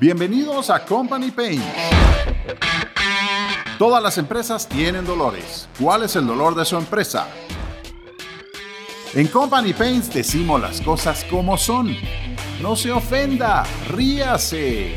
Bienvenidos a Company Pain. Todas las empresas tienen dolores. ¿Cuál es el dolor de su empresa? En Company Pains decimos las cosas como son. No se ofenda, ríase.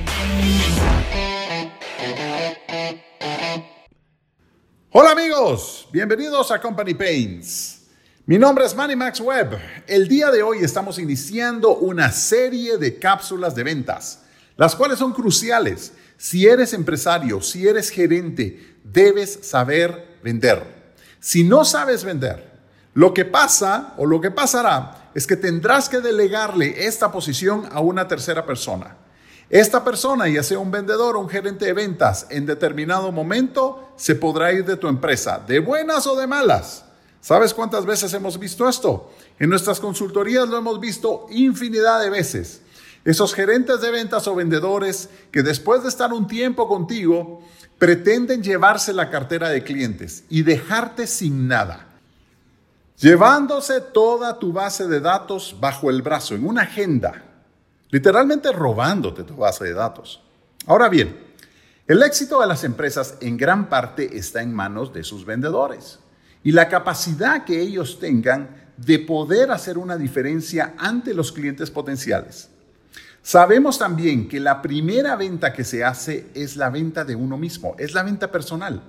Hola amigos, bienvenidos a Company Pains. Mi nombre es Manny Max Webb. El día de hoy estamos iniciando una serie de cápsulas de ventas, las cuales son cruciales. Si eres empresario, si eres gerente, debes saber vender. Si no sabes vender, lo que pasa o lo que pasará es que tendrás que delegarle esta posición a una tercera persona. Esta persona, ya sea un vendedor o un gerente de ventas, en determinado momento se podrá ir de tu empresa, de buenas o de malas. ¿Sabes cuántas veces hemos visto esto? En nuestras consultorías lo hemos visto infinidad de veces. Esos gerentes de ventas o vendedores que después de estar un tiempo contigo pretenden llevarse la cartera de clientes y dejarte sin nada. Llevándose toda tu base de datos bajo el brazo en una agenda. Literalmente robándote tu base de datos. Ahora bien, el éxito de las empresas en gran parte está en manos de sus vendedores y la capacidad que ellos tengan de poder hacer una diferencia ante los clientes potenciales. Sabemos también que la primera venta que se hace es la venta de uno mismo, es la venta personal.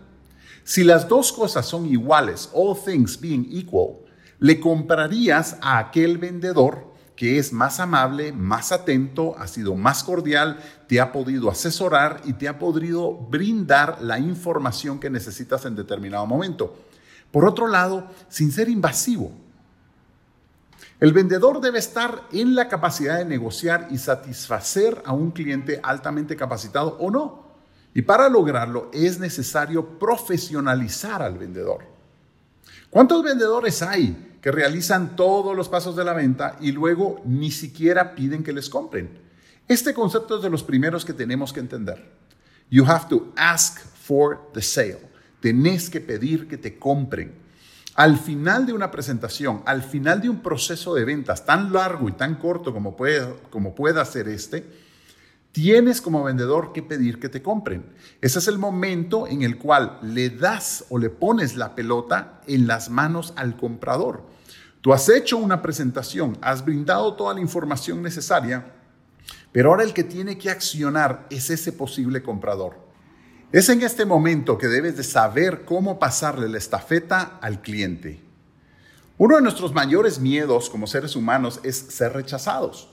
Si las dos cosas son iguales, all things being equal, le comprarías a aquel vendedor que es más amable, más atento, ha sido más cordial, te ha podido asesorar y te ha podido brindar la información que necesitas en determinado momento. Por otro lado, sin ser invasivo. El vendedor debe estar en la capacidad de negociar y satisfacer a un cliente altamente capacitado o no. Y para lograrlo es necesario profesionalizar al vendedor. ¿Cuántos vendedores hay que realizan todos los pasos de la venta y luego ni siquiera piden que les compren? Este concepto es de los primeros que tenemos que entender. You have to ask for the sale. Tenés que pedir que te compren. Al final de una presentación, al final de un proceso de ventas tan largo y tan corto como, puede, como pueda ser este, tienes como vendedor que pedir que te compren. Ese es el momento en el cual le das o le pones la pelota en las manos al comprador. Tú has hecho una presentación, has brindado toda la información necesaria, pero ahora el que tiene que accionar es ese posible comprador. Es en este momento que debes de saber cómo pasarle la estafeta al cliente. Uno de nuestros mayores miedos como seres humanos es ser rechazados.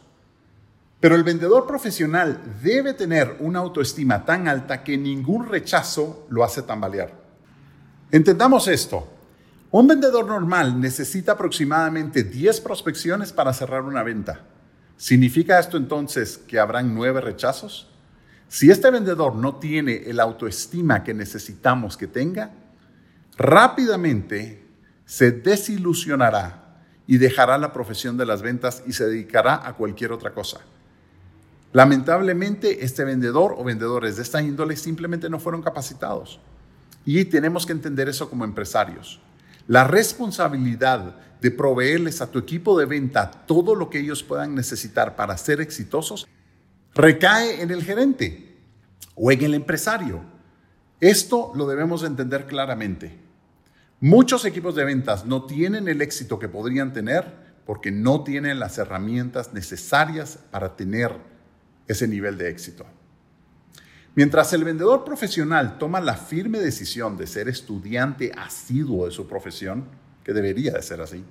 Pero el vendedor profesional debe tener una autoestima tan alta que ningún rechazo lo hace tambalear. Entendamos esto. Un vendedor normal necesita aproximadamente 10 prospecciones para cerrar una venta. ¿Significa esto entonces que habrán 9 rechazos? Si este vendedor no tiene el autoestima que necesitamos que tenga, rápidamente se desilusionará y dejará la profesión de las ventas y se dedicará a cualquier otra cosa. Lamentablemente, este vendedor o vendedores de esta índole simplemente no fueron capacitados. Y tenemos que entender eso como empresarios. La responsabilidad de proveerles a tu equipo de venta todo lo que ellos puedan necesitar para ser exitosos recae en el gerente o en el empresario. Esto lo debemos entender claramente. Muchos equipos de ventas no tienen el éxito que podrían tener porque no tienen las herramientas necesarias para tener ese nivel de éxito. Mientras el vendedor profesional toma la firme decisión de ser estudiante asiduo de su profesión, que debería de ser así,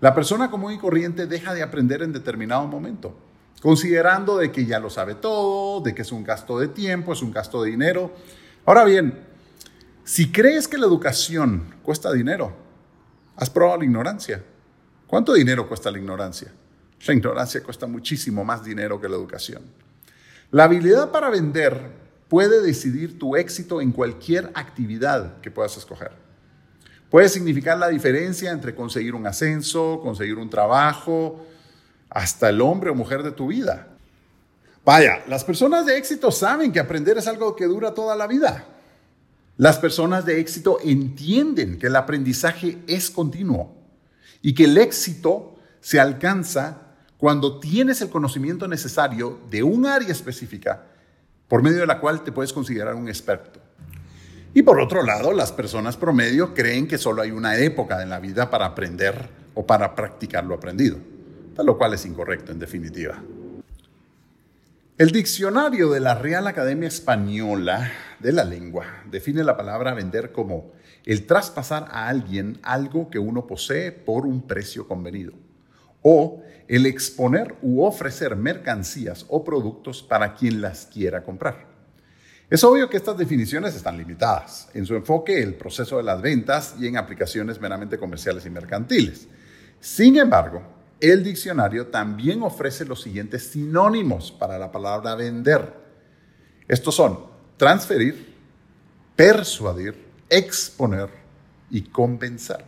la persona común y corriente deja de aprender en determinado momento considerando de que ya lo sabe todo, de que es un gasto de tiempo, es un gasto de dinero. Ahora bien, si crees que la educación cuesta dinero, has probado la ignorancia. ¿Cuánto dinero cuesta la ignorancia? La ignorancia cuesta muchísimo más dinero que la educación. La habilidad para vender puede decidir tu éxito en cualquier actividad que puedas escoger. Puede significar la diferencia entre conseguir un ascenso, conseguir un trabajo, hasta el hombre o mujer de tu vida. Vaya, las personas de éxito saben que aprender es algo que dura toda la vida. Las personas de éxito entienden que el aprendizaje es continuo y que el éxito se alcanza cuando tienes el conocimiento necesario de un área específica por medio de la cual te puedes considerar un experto. Y por otro lado, las personas promedio creen que solo hay una época en la vida para aprender o para practicar lo aprendido, lo cual es incorrecto en definitiva. El diccionario de la Real Academia Española de la Lengua define la palabra vender como el traspasar a alguien algo que uno posee por un precio convenido o el exponer u ofrecer mercancías o productos para quien las quiera comprar. Es obvio que estas definiciones están limitadas en su enfoque, el proceso de las ventas y en aplicaciones meramente comerciales y mercantiles. Sin embargo, el diccionario también ofrece los siguientes sinónimos para la palabra vender. Estos son transferir, persuadir, exponer y convencer.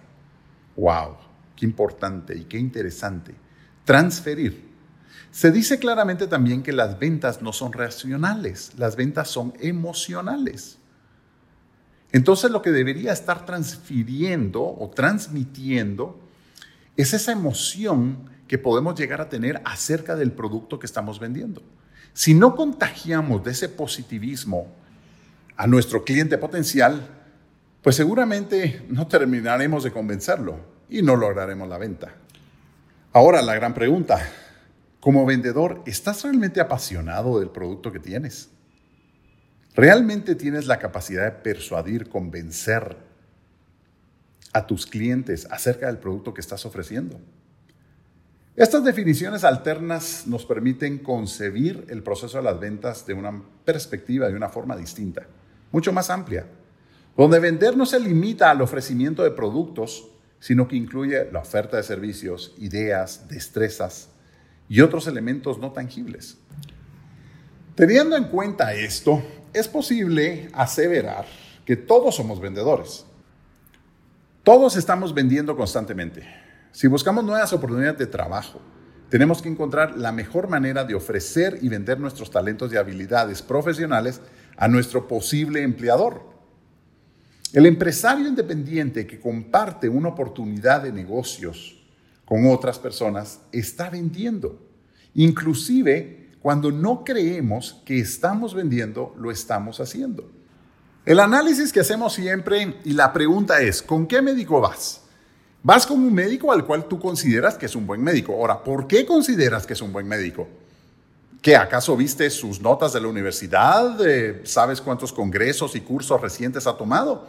¡Wow! Qué importante y qué interesante. Transferir se dice claramente también que las ventas no son racionales, las ventas son emocionales. Entonces lo que debería estar transfiriendo o transmitiendo es esa emoción que podemos llegar a tener acerca del producto que estamos vendiendo. Si no contagiamos de ese positivismo a nuestro cliente potencial, pues seguramente no terminaremos de convencerlo y no lograremos la venta. Ahora la gran pregunta, como vendedor, ¿estás realmente apasionado del producto que tienes? ¿Realmente tienes la capacidad de persuadir, convencer a tus clientes acerca del producto que estás ofreciendo? Estas definiciones alternas nos permiten concebir el proceso de las ventas de una perspectiva, de una forma distinta, mucho más amplia, donde vender no se limita al ofrecimiento de productos, sino que incluye la oferta de servicios, ideas, destrezas, y otros elementos no tangibles. Teniendo en cuenta esto, es posible aseverar que todos somos vendedores. Todos estamos vendiendo constantemente. Si buscamos nuevas oportunidades de trabajo, tenemos que encontrar la mejor manera de ofrecer y vender nuestros talentos y habilidades profesionales a nuestro posible empleador. El empresario independiente que comparte una oportunidad de negocios con otras personas está vendiendo. Inclusive cuando no creemos que estamos vendiendo, lo estamos haciendo. El análisis que hacemos siempre y la pregunta es, ¿con qué médico vas? Vas con un médico al cual tú consideras que es un buen médico. Ahora, ¿por qué consideras que es un buen médico? ¿Que acaso viste sus notas de la universidad? ¿Sabes cuántos congresos y cursos recientes ha tomado?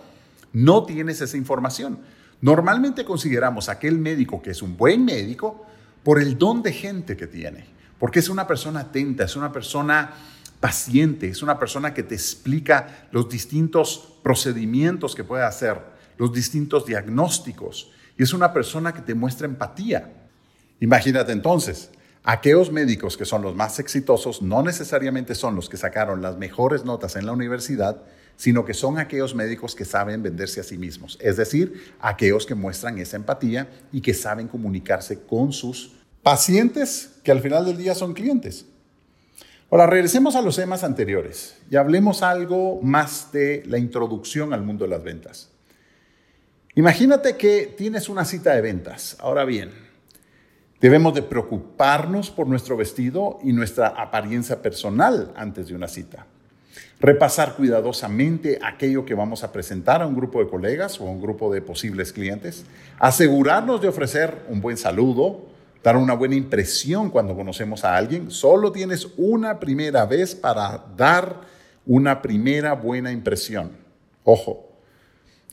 No tienes esa información. Normalmente consideramos aquel médico que es un buen médico por el don de gente que tiene, porque es una persona atenta, es una persona paciente, es una persona que te explica los distintos procedimientos que puede hacer, los distintos diagnósticos, y es una persona que te muestra empatía. Imagínate entonces, aquellos médicos que son los más exitosos no necesariamente son los que sacaron las mejores notas en la universidad, sino que son aquellos médicos que saben venderse a sí mismos, es decir, aquellos que muestran esa empatía y que saben comunicarse con sus pacientes que al final del día son clientes. Ahora, regresemos a los temas anteriores y hablemos algo más de la introducción al mundo de las ventas. Imagínate que tienes una cita de ventas. Ahora bien, debemos de preocuparnos por nuestro vestido y nuestra apariencia personal antes de una cita repasar cuidadosamente aquello que vamos a presentar a un grupo de colegas o a un grupo de posibles clientes, asegurarnos de ofrecer un buen saludo, dar una buena impresión cuando conocemos a alguien. Solo tienes una primera vez para dar una primera buena impresión. Ojo,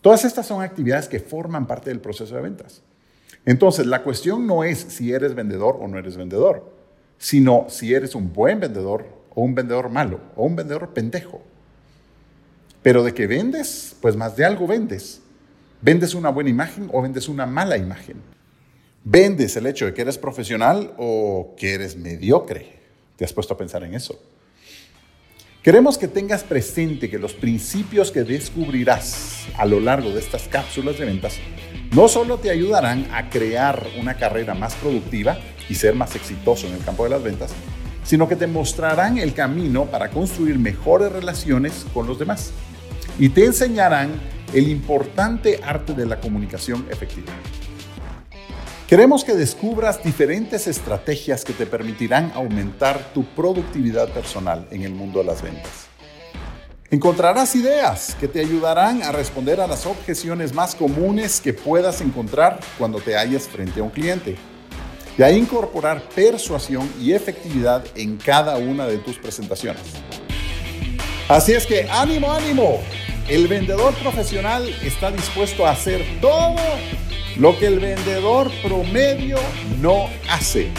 todas estas son actividades que forman parte del proceso de ventas. Entonces, la cuestión no es si eres vendedor o no eres vendedor, sino si eres un buen vendedor o un vendedor malo, o un vendedor pendejo. Pero de que vendes, pues más de algo vendes. ¿Vendes una buena imagen o vendes una mala imagen? ¿Vendes el hecho de que eres profesional o que eres mediocre? ¿Te has puesto a pensar en eso? Queremos que tengas presente que los principios que descubrirás a lo largo de estas cápsulas de ventas no solo te ayudarán a crear una carrera más productiva y ser más exitoso en el campo de las ventas, sino que te mostrarán el camino para construir mejores relaciones con los demás y te enseñarán el importante arte de la comunicación efectiva. Queremos que descubras diferentes estrategias que te permitirán aumentar tu productividad personal en el mundo de las ventas. Encontrarás ideas que te ayudarán a responder a las objeciones más comunes que puedas encontrar cuando te halles frente a un cliente y a incorporar persuasión y efectividad en cada una de tus presentaciones. Así es que ánimo, ánimo. El vendedor profesional está dispuesto a hacer todo lo que el vendedor promedio no hace.